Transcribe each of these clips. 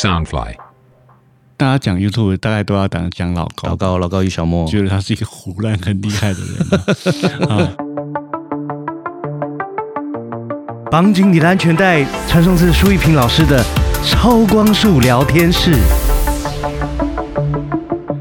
Soundfly，大家讲 YouTube 大概都要讲讲老高，老高老高与小莫，觉得他是一个胡乱很厉害的人啊。啊绑紧你的安全带，传送至舒一平老师的超光速聊天室。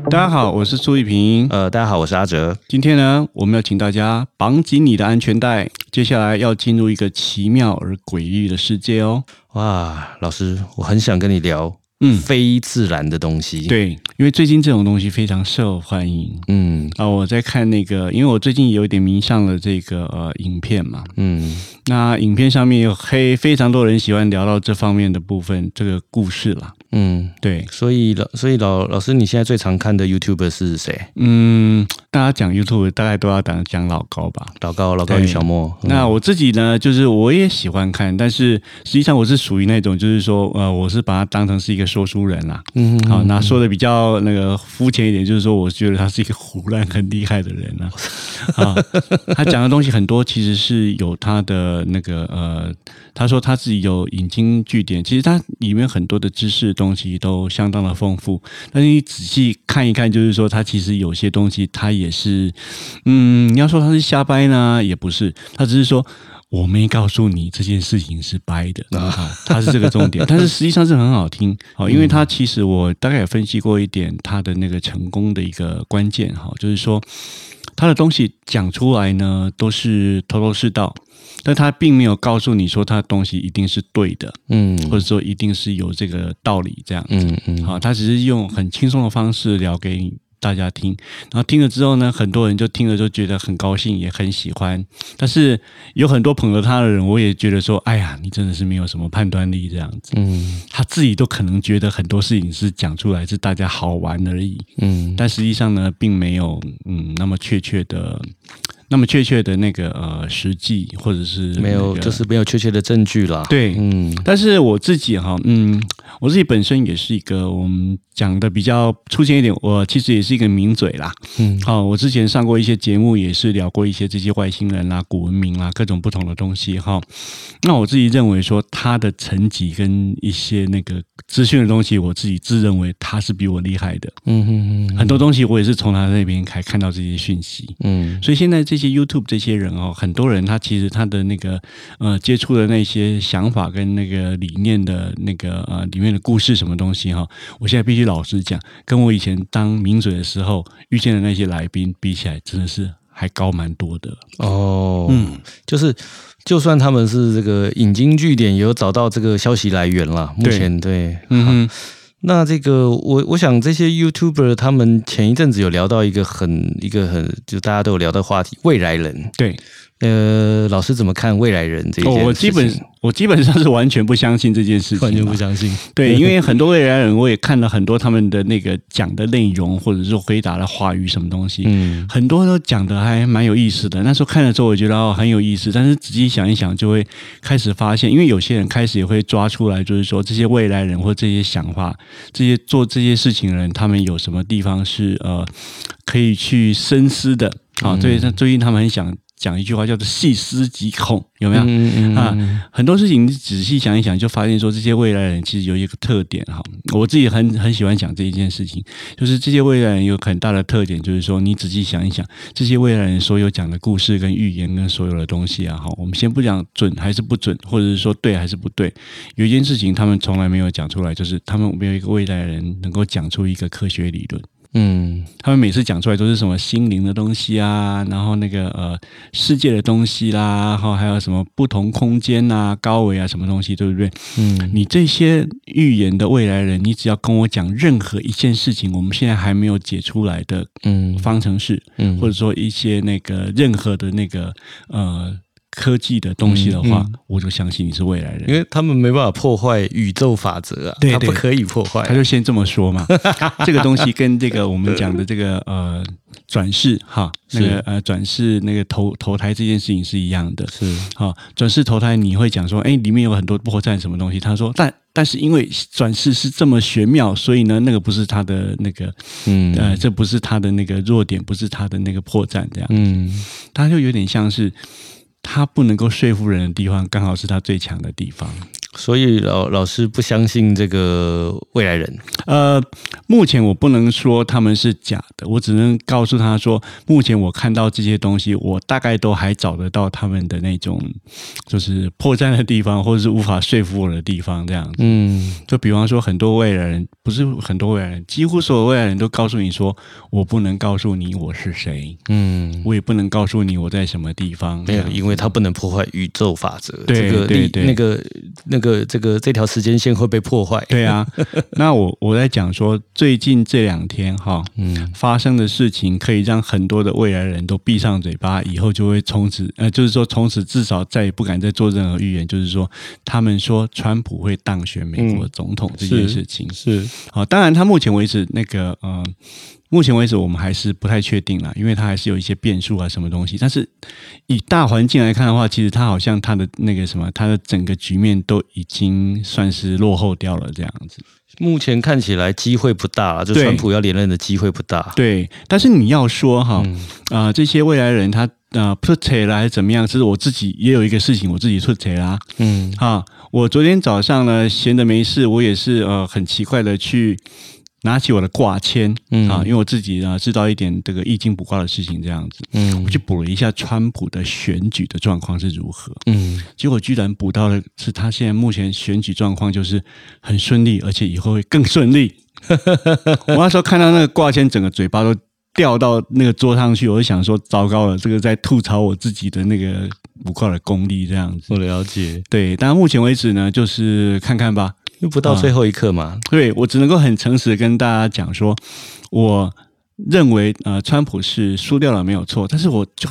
大家好，我是苏一平。呃，大家好，我是阿哲。今天呢，我们要请大家绑紧你的安全带，接下来要进入一个奇妙而诡异的世界哦。哇，老师，我很想跟你聊，嗯非自然的东西。，对，因为最近这种东西非常受欢迎嗯啊。我在看那个，因为我最近有一点迷上了这个呃影片嘛，嗯那影片上面有黑非常多人喜欢聊到这方面的部分，这个故事啦。嗯，对，所以老所以老老师，你现在最常看的 YouTuber 是谁？嗯，大家讲 YouTube 大概都要讲讲老高吧。老高老高与小莫。嗯那我自己呢，就是我也喜欢看，但是实际上我是属于那种，就是说，呃，我是把它当成是一个说书人啦。嗯好，那说的比较那个肤浅一点，就是说，我觉得他是一个胡乱很厉害的人啊。啊，他讲的东西很多，其实是有他的那个呃，他说他自己有引经据典，其实他里面很多的知识东西都相当的丰富。但是你仔细看一看，就是说它其实有些东西它也是，嗯，你要说它是瞎掰呢，也不是，他只是说。我没告诉你这件事情是掰的啊，他是这个重点，但是实际上是很好听，好，因为它其实我大概也分析过一点它的那个成功的一个关键哈，就是说他的东西讲出来呢都是头头是道，但他并没有告诉你说他的东西一定是对的，嗯。或者说一定是有这个道理这样子。嗯嗯。好，他只是用很轻松的方式聊给大家听，然后听了之后呢，很多人就听了就觉得很高兴，也很喜欢。但是有很多捧着他的人，我也觉得说，哎呀，你真的是没有什么判断力这样子。嗯他自己都可能觉得很多事情是讲出来是大家好玩而已，嗯但实际上呢，并没有嗯那么确切的。那么确切的那个呃实际或者是没有，就是没有确切的证据了。对嗯但是我自己哈，嗯，我自己本身也是一个我们讲的比较粗浅一点，我其实也是一个名嘴啦。嗯好、我之前上过一些节目，也是聊过一些这些外星人啦、古文明啦、各种不同的东西哈、那我自己认为说，他的层级跟一些那个资讯的东西，我自己自认为他是比我厉害的。嗯嗯嗯很多东西我也是从他那边才看到这些讯息。嗯所以现在这些 YouTube 这些人哦，很多人他其实他的那个呃接触的那些想法跟那个理念的那个呃里面的故事什么东西哈、我现在必须老实讲，跟我以前当名嘴的时候遇见的那些来宾比起来，真的是还高蛮多的。哦，嗯，就是就算他们是这个引经据典，也有找到这个消息来源啦。目前对，嗯哼，那这个我我想这些 YouTuber 他们前一阵子有聊到一个很一个很就大家都有聊的话题，未来人。对，呃，老师怎么看未来人这一件哦事情？我基本我基本上是完全不相信这件事情，完全不相信。对，因为很多未来人，我也看了很多他们的那个讲的内容，或者是回答的话语什么东西，嗯很多都讲的还蛮有意思的。那时候看了之后，我觉得哦很有意思，但是仔细想一想，就会开始发现，因为有些人开始也会抓出来，就是说这些未来人或这些想法，这些做这些事情的人，他们有什么地方是呃可以去深思的啊？嗯所以他最近他们很想讲一句话，叫做“细思极恐”，有没有？嗯嗯啊，很多事情你仔细想一想，就发现说这些未来人其实有一个特点哈。我自己很很喜欢讲这一件事情，就是这些未来人有很大的特点，就是说你仔细想一想，这些未来人所有讲的故事跟预言跟所有的东西啊，哈，我们先不讲准还是不准，或者是说对还是不对，有一件事情他们从来没有讲出来，就是他们没有一个未来人能够讲出一个科学理论。嗯。他们每次讲出来都是什么心灵的东西啊，然后那个呃世界的东西啦，然后还有什么不同空间啊、高维啊什么东西，对不对？嗯。你这些预言的未来人，你只要跟我讲任何一件事情，我们现在还没有解出来的嗯。方程式，嗯。或者说一些那个任何的那个呃科技的东西的话，嗯我就相信你是未来人。因为他们没办法破坏宇宙法则啊，对对他不可以破坏他。就先这么说嘛，这个东西跟这个我们讲的这个呃转世哈，那个呃转世那个投投胎这件事情是一样的。是好，转世投胎你会讲说，哎，里面有很多破绽什么东西？他说，但但是因为转世是这么玄妙，所以呢，那个不是他的那个嗯呃，这不是他的那个弱点，不是他的那个破绽，这样，嗯他就有点像是他不能够说服人的地方，刚好是他最强的地方。所以老老师不相信这个未来人，呃，目前我不能说他们是假的，我只能告诉他说，目前我看到这些东西，我大概都还找得到他们的那种就是破绽的地方，或者是无法说服我的地方，这样子。嗯。就比方说，很多未来人，不是很多未来人，几乎所有未来人都告诉你说，我不能告诉你我是谁，嗯，我也不能告诉你我在什么地方。没有，因为他不能破坏宇宙法则，对对对。那个那个这个这条时间线会被破坏，对啊，那我我在讲说，最近这两天哈，嗯发生的事情可以让很多的未来人都闭上嘴巴，以后就会从此呃，就是说从此至少再也不敢再做任何预言，就是说他们说川普会当选美国总统这件事情。是好，当然他目前为止那个呃。目前为止，我们还是不太确定啦，因为它还是有一些变数啊，什么东西。但是以大环境来看的话，其实它好像它的那个什么，它的整个局面都已经算是落后掉了这样子。目前看起来机会不大，就川普要连任的机会不大。对，但是你要说哈，啊、嗯这些未来人他呃出彩了还是怎么样？其实我自己也有一个事情，我自己出彩啦。嗯啊，我昨天早上呢，闲着没事，我也是呃很奇怪的去拿起我的卦签，嗯啊，因为我自己呢知道一点这个易经卜卦的事情，这样子，嗯我去补了一下川普的选举的状况是如何，嗯结果居然补到的是他现在目前选举状况就是很顺利，而且以后会更顺利。我那时候看到那个挂签，整个嘴巴都掉到那个桌上去，我就想说，糟糕了，这个在吐槽我自己的那个卜卦的功力，这样子。我了解，对，但目前为止呢，就是看看吧。因为不到最后一刻嘛。对我只能够很诚实的跟大家讲说，我认为呃，川普是输掉了没有错，但是我就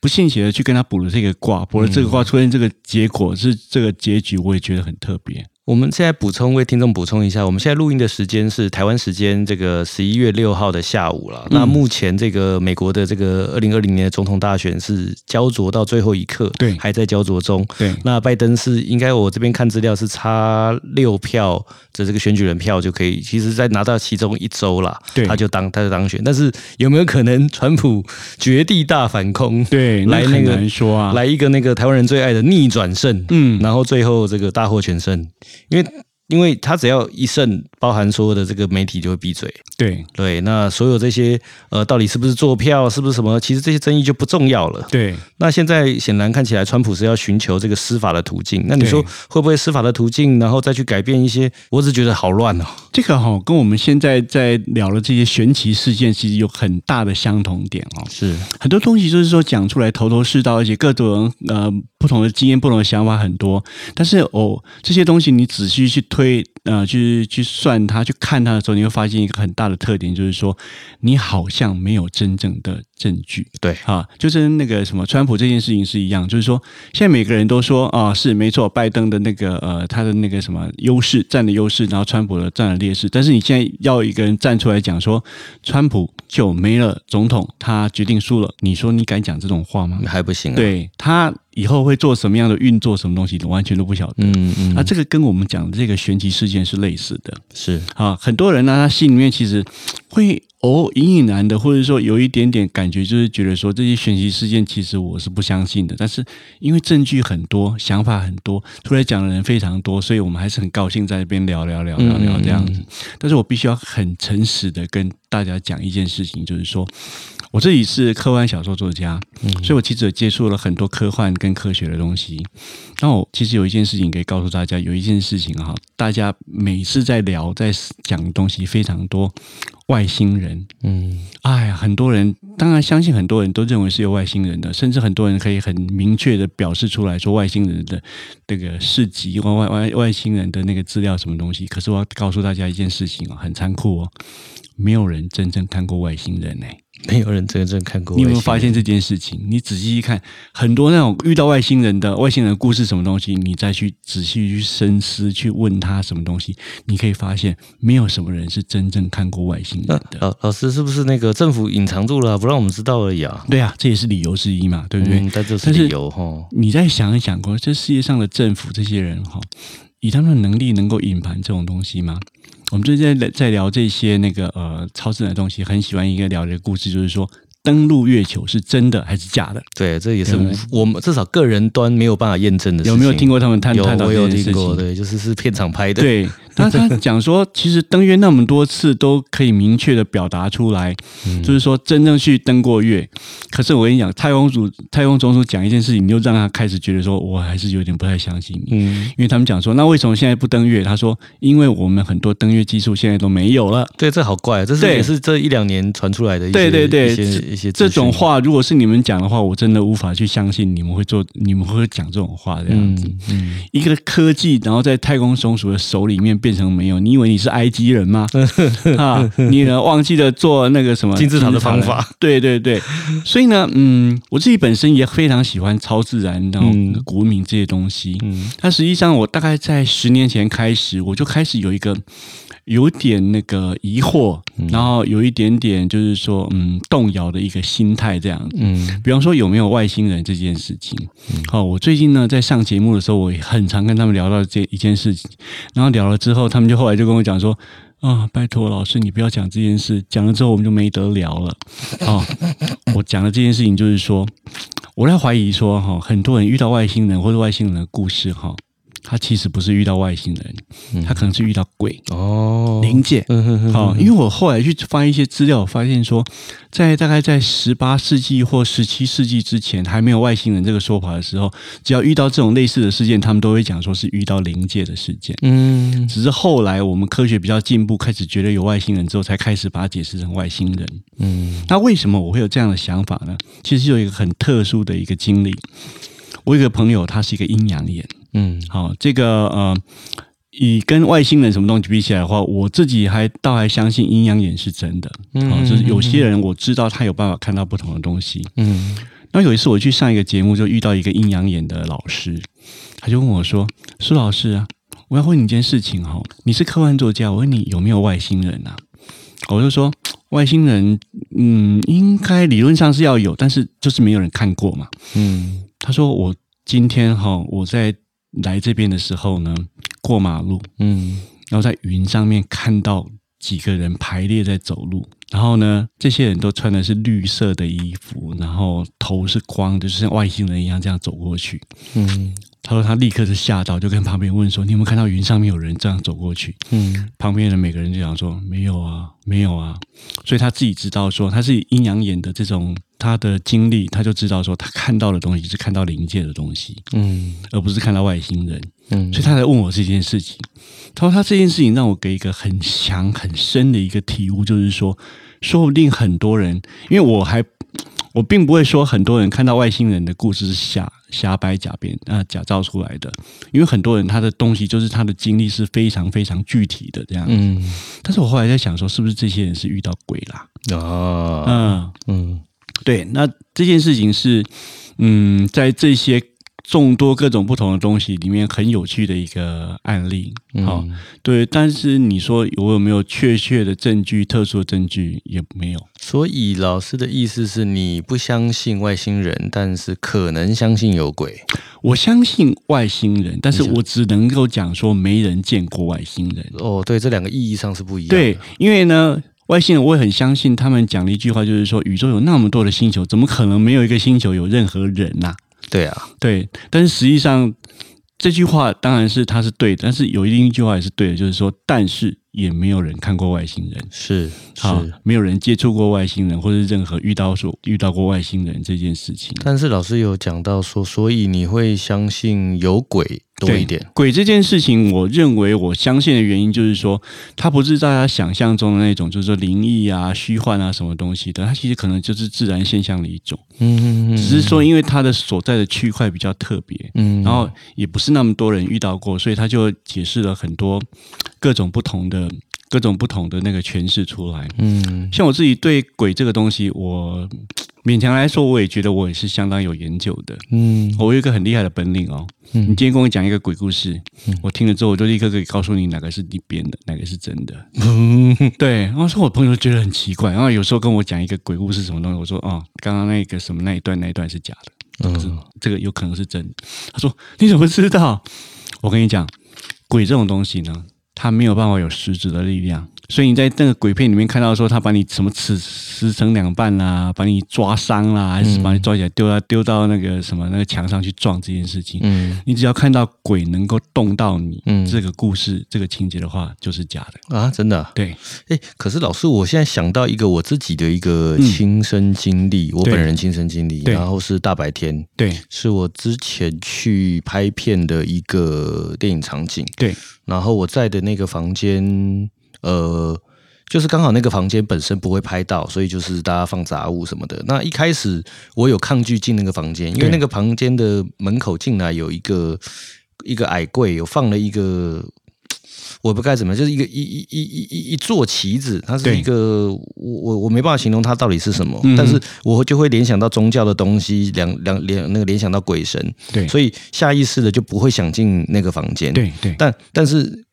不信邪的去跟他补了这个卦，补了这个卦，出现这个结果是这个结局，我也觉得很特别。我们现在补充为听众补充一下，我们现在录音的时间是台湾时间这个十一月六号的下午了。那目前这个美国的这个二零二零年的总统大选是焦灼到最后一刻，对还在焦灼中。对那拜登是应该我这边看资料是差六票的这个选举人票就可以，其实在拿到其中一周啦，对他就当他就当选。但是有没有可能川普绝地大反攻？对，来那很个难说啊。来一个那个台湾人最爱的逆转胜，嗯然后最后这个大获全胜，因为因为他只要一胜，包含所有的这个媒体就会闭嘴。对对，那所有这些呃，到底是不是做票，是不是什么，其实这些争议就不重要了。对那现在显然看起来，川普是要寻求这个司法的途径。那你说会不会司法的途径，然后再去改变一些？我只觉得好乱哦。这个哈、跟我们现在在聊的这些玄奇事件，其实有很大的相同点哦。是，很多东西就是说讲出来头头是道，而且各种人呃不同的经验、不同的想法很多。但是哦，这些东西你仔细去推呃去去算它、去看它的时候，你会发现一个很大的特点，就是说你好像没有真正的证据。对，啊，就是那个什么川普这件事情是一样，就是说现在每个人都说啊是没错，拜登的那个呃他的那个什么优势占了优势，然后川普的占了劣势。但是你现在要一个人站出来讲说川普就没了总统，他决定输了，你说你敢讲这种话吗？还不行啊。，对他以后会做什么样的运作，什么东西，你完全都不晓得。嗯嗯，那、这个跟我们讲的这个玄奇事件是类似的。是，啊，很多人呢，他心里面其实会偶隐隐然的，或者说有一点点感觉，就是觉得说这些玄奇事件其实我是不相信的。但是因为证据很多，想法很多，出来讲的人非常多，所以我们还是很高兴在这边聊聊聊聊聊这样子。但是我必须要很诚实的跟大家讲一件事情，就是说我自己是科幻小说作家，所以我其实有接触了很多科幻跟科学的东西。那我其实有一件事情可以告诉大家，有一件事情哈，大家每次在聊在讲的东西非常多，外星人。嗯哎呀，很多人当然相信，很多人都认为是有外星人的，甚至很多人可以很明确的表示出来说外星人的这个事迹、外外外外星人的那个资料什么东西。可是我要告诉大家一件事情哦，很残酷哦，没有人真正看过外星人哎、没有人真正看过。你有没有发现？这件事情？你仔细一看，很多那种遇到外星人的外星人的故事，什么东西，你再去仔细去深思，去问他什么东西，你可以发现，没有什么人是真正看过外星人那的。老老师是不是那个政府隐藏住了啊，不让我们知道而已啊？对啊，这也是理由之一嘛，对不对？嗯，但这是理由哈。你再想一想过，这世界上的政府这些人哈，以他们的能力能够隐瞒这种东西吗？我们最近在在聊这些那个呃超自然的东西，很喜欢一个聊的故事，就是说登陆月球是真的还是假的？对，这也是我们至少个人端没有办法验证的事情。有没有听过他们探讨我这件事有听过，情？对，就是是片场拍的。，对，他他讲说，其实登月那么多次都可以明确的表达出来，嗯就是说真正去登过月。可是我跟你讲，太空组太空总署讲一件事情，你就让他开始觉得说，我还是有点不太相信你。嗯，因为他们讲说，那为什么现在不登月？他说，因为我们很多登月技术现在都没有了。对，这好怪，啊这是对也是这一两年传出来的一些对对对一些一些这种话，如果是你们讲的话，我真的无法去相信你们会做，你们会讲这种话这样子。嗯嗯，一个科技，然后在太空总署的手里面变成没有，你以为你是埃及人吗？啊，你呢忘记了做那个什么金字塔的方法？对对对，所以呢，嗯，我自己本身也非常喜欢超自然，然后嗯古文明这些东西。嗯但实际上，我大概在十年前开始，我就开始有一个有点那个疑惑，然后有一点点就是说，嗯，动摇的一个心态这样子。嗯比方说有没有外星人这件事情，好、我最近呢在上节目的时候，我也很常跟他们聊到这一件事情，然后聊了之后，他们就后来就跟我讲说。啊，拜托老师，你不要讲这件事，讲了之后我们就没得聊了。哦，我讲的这件事情就是说，我在怀疑说，哈、很多人遇到外星人或者外星人的故事，哈、他其实不是遇到外星人，他可能是遇到鬼、哦，灵界。好、因为我后来去翻一些资料，我发现说，在大概在十八世纪或十七世纪之前，还没有外星人这个说法的时候，只要遇到这种类似的事件，他们都会讲说是遇到灵界的事件。嗯只是后来我们科学比较进步，开始觉得有外星人之后，才开始把它解释成外星人。嗯那为什么我会有这样的想法呢？其实有一个很特殊的一个经历。我有一个朋友，他是一个阴阳眼。嗯好，这个呃，以跟外星人什么东西比起来的话，我自己还倒还相信阴阳眼是真的。嗯好，就是有些人我知道他有办法看到不同的东西。嗯那有一次我去上一个节目，就遇到一个阴阳眼的老师，他就问我说：“苏老师啊，我要问你一件事情哈，你是科幻作家，我问你有没有外星人啊？”我就说外星人，嗯，应该理论上是要有，但是就是没有人看过嘛。嗯他说我今天哈我在来这边的时候呢，过马路，嗯然后在云上面看到几个人排列在走路，然后呢，这些人都穿的是绿色的衣服，然后头是光的，就是像外星人一样这样走过去。嗯他说他立刻是吓到，就跟旁边问说：“你有没有看到云上面有人这样走过去？”嗯旁边的每个人就讲说：“没有啊，没有啊。”所以他自己知道说他是阴阳眼的这种他的经历，他就知道说他看到的东西是看到灵界的东西，嗯而不是看到外星人。嗯所以他才问我这件事情。他说他这件事情让我给一个很强很深的一个体悟，就是说，说不定很多人，因为我还我并不会说很多人看到外星人的故事是瞎瞎掰假编啊、假造出来的，因为很多人他的东西就是他的经历是非常非常具体的这样。嗯但是我后来在想说，是不是这些人是遇到鬼啦？啊嗯，嗯对，那这件事情是，嗯，在这些众多各种不同的东西里面很有趣的一个案例。好、嗯对，但是你说我有没有确切的证据、特殊的证据也没有。所以老师的意思是你不相信外星人，但是可能相信有鬼。我相信外星人，但是我只能够讲说没人见过外星人。哦，对，这两个意义上是不一样的。对，因为呢，外星人我也很相信他们讲的一句话，就是说宇宙有那么多的星球，怎么可能没有一个星球有任何人呐、对啊，对，但是实际上这句话当然是它是对的，但是有一另一句话也是对的，就是说，但是也没有人看过外星人。是啊是。，没有人接触过外星人，或者任何遇到所遇到过外星人这件事情。但是老师有讲到说，所以你会相信有鬼多一点。鬼这件事情，我认为我相信的原因就是说，它不是大家想象中的那种，就是说灵异啊、虚幻啊什么东西的，它其实可能就是自然现象的一种，嗯嗯嗯，只是说因为它的所在的区块比较特别，嗯，然后也不是那么多人遇到过，所以他就解释了很多各种不同的、各种不同的那个诠释出来。嗯像我自己对鬼这个东西，我勉强来说，我也觉得我也是相当有研究的。嗯我有一个很厉害的本领哦，你嗯今天跟我讲一个鬼故事，我听了之后，我就立刻可以告诉你哪个是你编的，哪个是真的。嗯对，然后说我朋友觉得很奇怪，然后有时候跟我讲一个鬼故事什么东西，我说哦，刚刚那个什么那一段那一段是假的，嗯这个有可能是真的。他说你怎么知道？我跟你讲，鬼这种东西呢，它没有办法有实质的力量，所以你在那个鬼片里面看到说他把你什么撕撕成两半啦，把你抓伤啦，还是把你抓起来丢到丢到那个什么那个墙上去撞这件事情，嗯。你只要看到鬼能够动到你，嗯这个故事这个情节的话，就是假的。啊，真的啊、对，哎，可是老师，我现在想到一个我自己的一个嗯亲身经历，我本人亲身经历，然后是大白天，对，是我之前去拍片的一个电影场景，对，然后我在的那个房间，呃，就是刚好那个房间本身不会拍到，所以就是大家放杂物什么的。那一开始我有抗拒进那个房间，因为那个房间的门口进来有一个一个矮柜，有放了一个。我不该怎么样，就是一个一一一一一一座旗子，它是一个我我我没办法形容它到底是什么，嗯但是我就会联想到宗教的东西，两两联那个联想到鬼神，对，所以下意识的就不会想进那个房间。对对但但是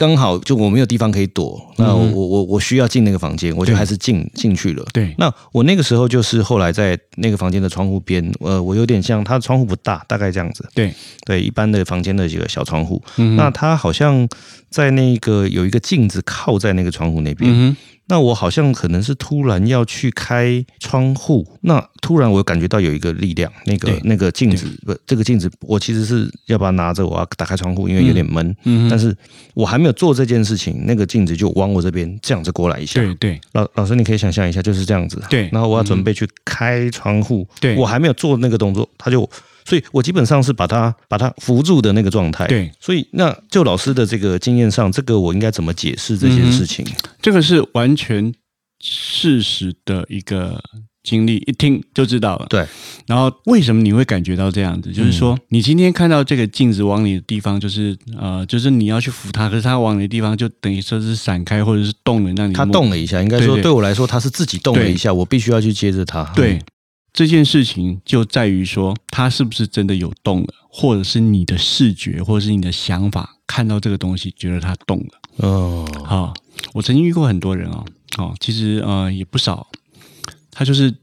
刚好就我没有地方可以躲，那我嗯我我我需要进那个房间，我就对还是进进去了。对，那我那个时候就是后来在那个房间的窗户边，呃，我有点像它的窗户不大，大概这样子，对，对，一般的房间的几个小窗户。嗯那它好像在那个有一个镜子靠在那个窗户那边，那我好像可能是突然要去开窗户，那突然我感觉到有一个力量，那个那个镜子不，这个镜子我其实是要把它拿着，我要打开窗户，因为有点闷。嗯哼但是我还没有做这件事情，那个镜子就往我这边这样子过来一下。对对老老师，你可以想象一下，就是这样子。对然后我要准备去开窗户，对我还没有做那个动作，他就，所以我基本上是把它把它扶住的那个状态。对，所以那就老师的这个经验上，这个我应该怎么解释这件事情？这个是完全事实的一个经历，一听就知道了。对，然后为什么你会感觉到这样子？就是说，你今天看到这个镜子往你的地方，就是呃，就是你要去扶它，可是它往你的地方就等于说是闪开或者是动了，让你它动了一下，应该说对我来说，它是自己动了一下，我必须要去接着它。对，这件事情就在于说，它是不是真的有动了，或者是你的视觉，或者是你的想法看到这个东西，觉得它动了。哦，好、我曾经遇过很多人哦，哦，其实呃也不少，他就是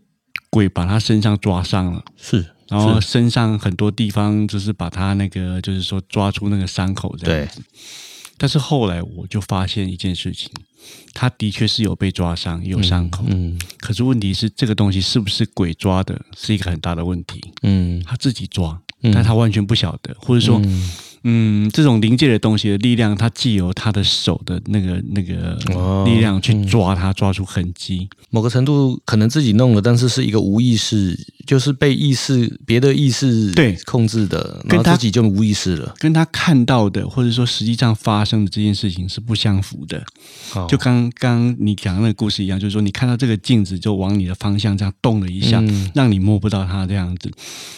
鬼把他身上抓伤了。是，然后身上很多地方就是把他那个，就是说抓出那个伤口这样子。但是后来我就发现一件事情，他的确是有被抓伤，有伤口。嗯可是问题是，这个东西是不是鬼抓的，是一个很大的问题。嗯他自己抓，嗯但他完全不晓得，或者说，嗯嗯，这种临界的东西的力量，它既有他的手的那个那个哦力量去抓它，抓出痕迹。某个程度可能自己弄了，但是是一个无意识，就是被意识别的意识对控制的，然跟他后自己就无意识了。跟他看到的，或者说实际上发生的这件事情是不相符的。好就刚刚你讲的那个故事一样，就是说你看到这个镜子就往你的方向这样动了一下，嗯让你摸不到它这样子，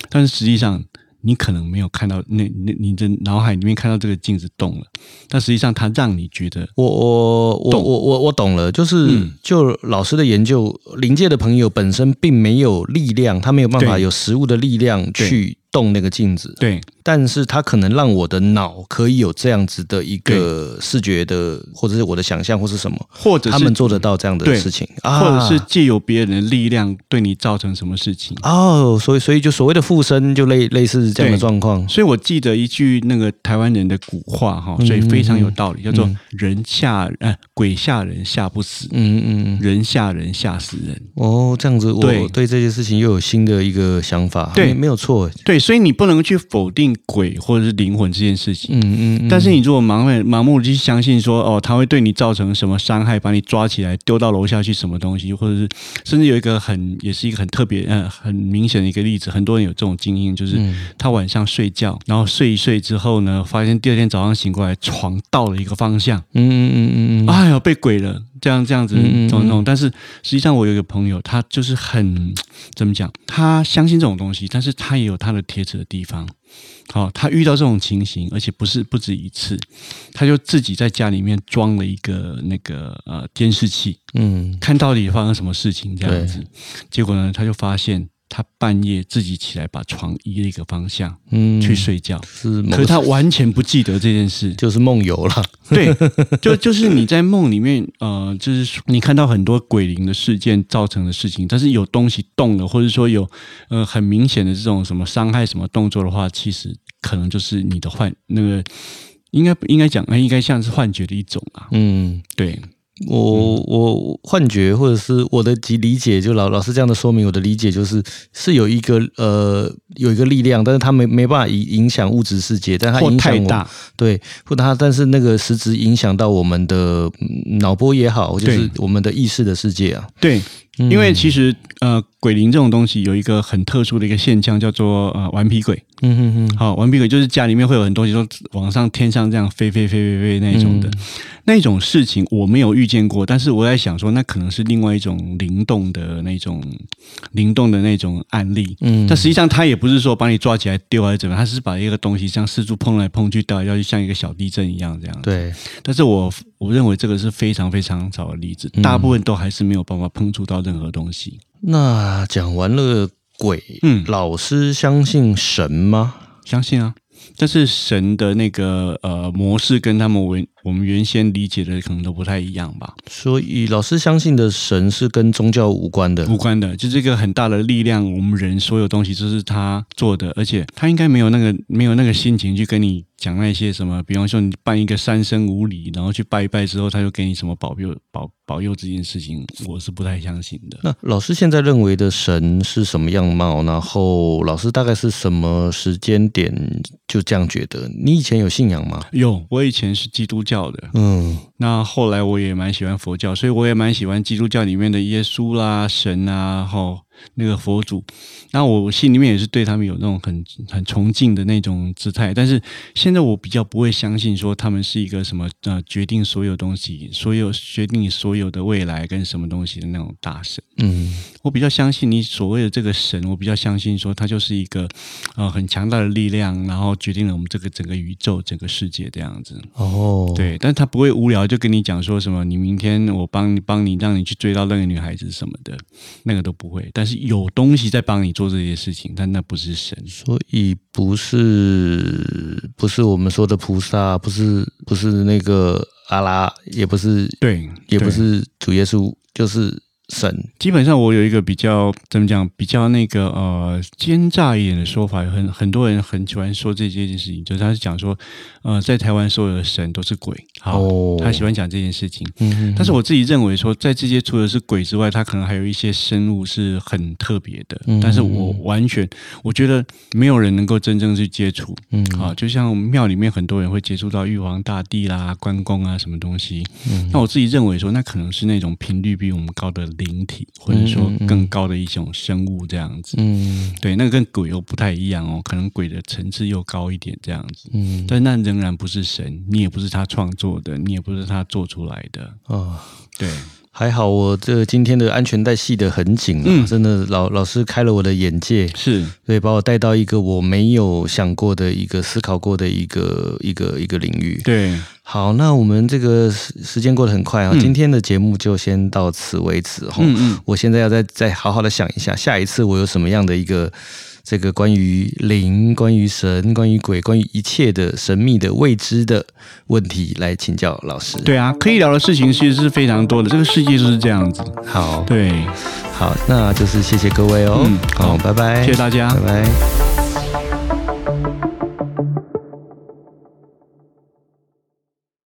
但是实际上你可能没有看到那那你的脑海里面看到这个镜子动了，但实际上它让你觉得我我我我我我懂了，就是、嗯。就老师的研究，临界的朋友本身并没有力量，他没有办法有实物的力量去动那个镜子，对但是它可能让我的脑可以有这样子的一个视觉的，或者是我的想象或是什么，或者是他们做得到这样的事情，啊或者是借由别人的力量对你造成什么事情。哦，所以所以就所谓的附身，就类类似这样的状况。所以我记得一句那个台湾人的古话哈，嗯所以非常有道理，叫做嗯“人吓呃鬼吓人吓不死，嗯嗯嗯，人吓人吓死人”。哦，这样子，我对。对这件事情又有新的一个想法，对。没没有错，对，所以你不能去否定鬼或者是灵魂这件事情。嗯嗯，嗯。但是你如果盲目盲目的去相信说哦，他会对你造成什么伤害，把你抓起来丢到楼下去什么东西，或者是甚至有一个很也是一个很特别呃很明显的一个例子，很多人有这种经验，就是嗯。他晚上睡觉，然后睡一睡之后呢，发现第二天早上醒过来，床倒了一个方向，嗯嗯嗯嗯嗯，哎呦被鬼了，这样这样子弄弄。但是实际上我有一个朋友，他就是很怎么讲，他相信这种东西，但是他也有他的铁齿的地方。好、他遇到这种情形，而且不是不止一次，他就自己在家里面装了一个那个呃监视器，嗯看到底发生什么事情这样子。结果呢，他就发现他半夜自己起来把床移了一个方向嗯，去睡觉，是，可是他完全不记得这件事。就是梦游了，对，就就是你在梦里面，呃，就是你看到很多鬼灵的事件造成的事情，但是有东西动了，或者说有呃很明显的这种什么伤害什么动作的话，其实可能就是你的幻那个，应该应该讲，呃应该像是幻觉的一种啊。嗯。对，我我幻觉或者是我的理理解，就老老师这样的说明，我的理解就是是有一个呃有一个力量，但是它没没办法影影响物质世界，但它影响大，对，或它但是那个实质影响到我们的嗯脑波也好，就是我们的意识的世界啊。对，嗯因为其实呃，鬼灵这种东西有一个很特殊的一个现象，叫做呃顽皮鬼。嗯哼哼，好，顽皮鬼就是家里面会有很多东西都往上天上这样飞飞飞飞飞那种的，嗯。那种事情我没有遇见过，但是我在想说，那可能是另外一种灵动的那种灵动的那种案例。嗯。但实际上，他也不是说把你抓起来丢还是怎么样，他是把一个东西这样四处碰来碰去，掉来掉去，像一个小地震一样这样。，对，但是我我认为这个是非常非常少的例子，嗯。大部分都还是没有办法碰触到任何东西。那讲完了鬼，嗯老师相信神吗？相信啊，但是神的那个呃模式跟他们原我们原先理解的可能都不太一样吧，所以老师相信的神是跟宗教无关的。无关的，就这个很大的力量，我们人所有东西都是他做的，而且他应该没有那个没有那个心情去跟你讲那些什么，比方说你办一个三生五礼，然后去拜一拜之后，他就给你什么保佑保保佑这件事情，我是不太相信的。那老师现在认为的神是什么样貌？然后老师大概是什么时间点就这样觉得？你以前有信仰吗？有，我以前是基督教的，嗯。那后来我也蛮喜欢佛教，所以我也蛮喜欢基督教里面的耶稣啦、神啊，吼那个佛祖。那我心里面也是对他们有那种很很崇敬的那种姿态。但是现在我比较不会相信说他们是一个什么呃决定所有东西、所有决定你所有的未来跟什么东西的那种大神。嗯我比较相信你所谓的这个神，我比较相信说他就是一个呃很强大的力量，然后决定了我们这个整个宇宙、整个世界这样子。哦，对，但他不会无聊就跟你讲说什么，你明天我帮你帮你让你去追到那个女孩子什么的，那个都不会。但是有东西在帮你做这些事情，但那不是神。所以不是不是我们说的菩萨，不是不是那个阿拉，也不是对，也不。是主耶稣，就是神。基本上我有一个比较怎么讲，比较那个呃奸诈一点的说法，很很多人很喜欢说这件事情，就是他是讲说，呃，在台湾所有的神都是鬼，好，哦他喜欢讲这件事情。嗯但是我自己认为说，在这些除了是鬼之外，他可能还有一些生物是很特别的。嗯但是我完全，我觉得没有人能够真正去接触。嗯啊，就像庙里面很多人会接触到玉皇大帝啦、关公啊什么东西。嗯那我自己认为说，那可能是那种频率比我们高的灵体，或者说更高的一种生物这样子。嗯对，那个跟鬼又不太一样哦，可能鬼的层次又高一点这样子。嗯但那仍然不是神，你也不是他创作的，你也不是他做出来的。哦。对，还好我这今天的安全带系得很紧啊，嗯。真的老老师开了我的眼界，是。对，把我带到一个我没有想过的一个思考过的一个一个一个领域。对，好，那我们这个时时间过得很快啊，嗯。今天的节目就先到此为止哈。嗯嗯，我现在要再再好好的想一下，下一次我有什么样的一个这个关于灵、关于神、关于鬼、关于一切的神秘的未知的问题来请教老师。，对啊，可以聊的事情其实是非常多的，这个世界就是这样子。好，对，好，那就是谢谢各位哦。嗯好，好拜拜，谢谢大家拜。拜。